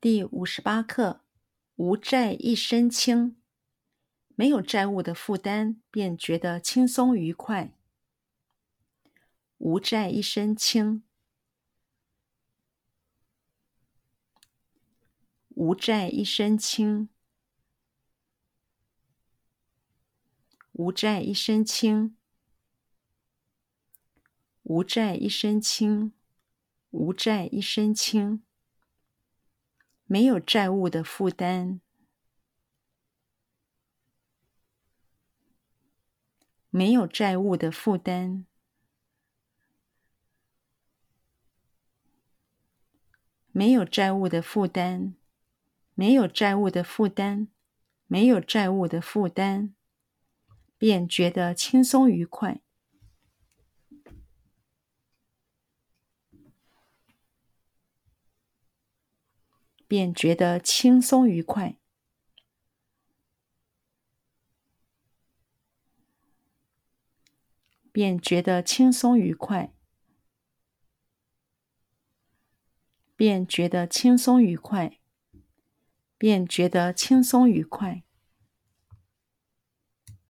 第五十八课：无债一身轻。没有债务的负担，便觉得轻松愉快。无债一身轻。无债一身轻。无债一身轻。无债一身轻。无债一身轻。没有债务的负担，没有债务的负担，没有债务的负担，没有债务的负担，没有债务的负担，便觉得轻松愉快。便觉得轻松愉快，便觉得轻松愉快，便觉得轻松愉快，便觉得轻松愉快。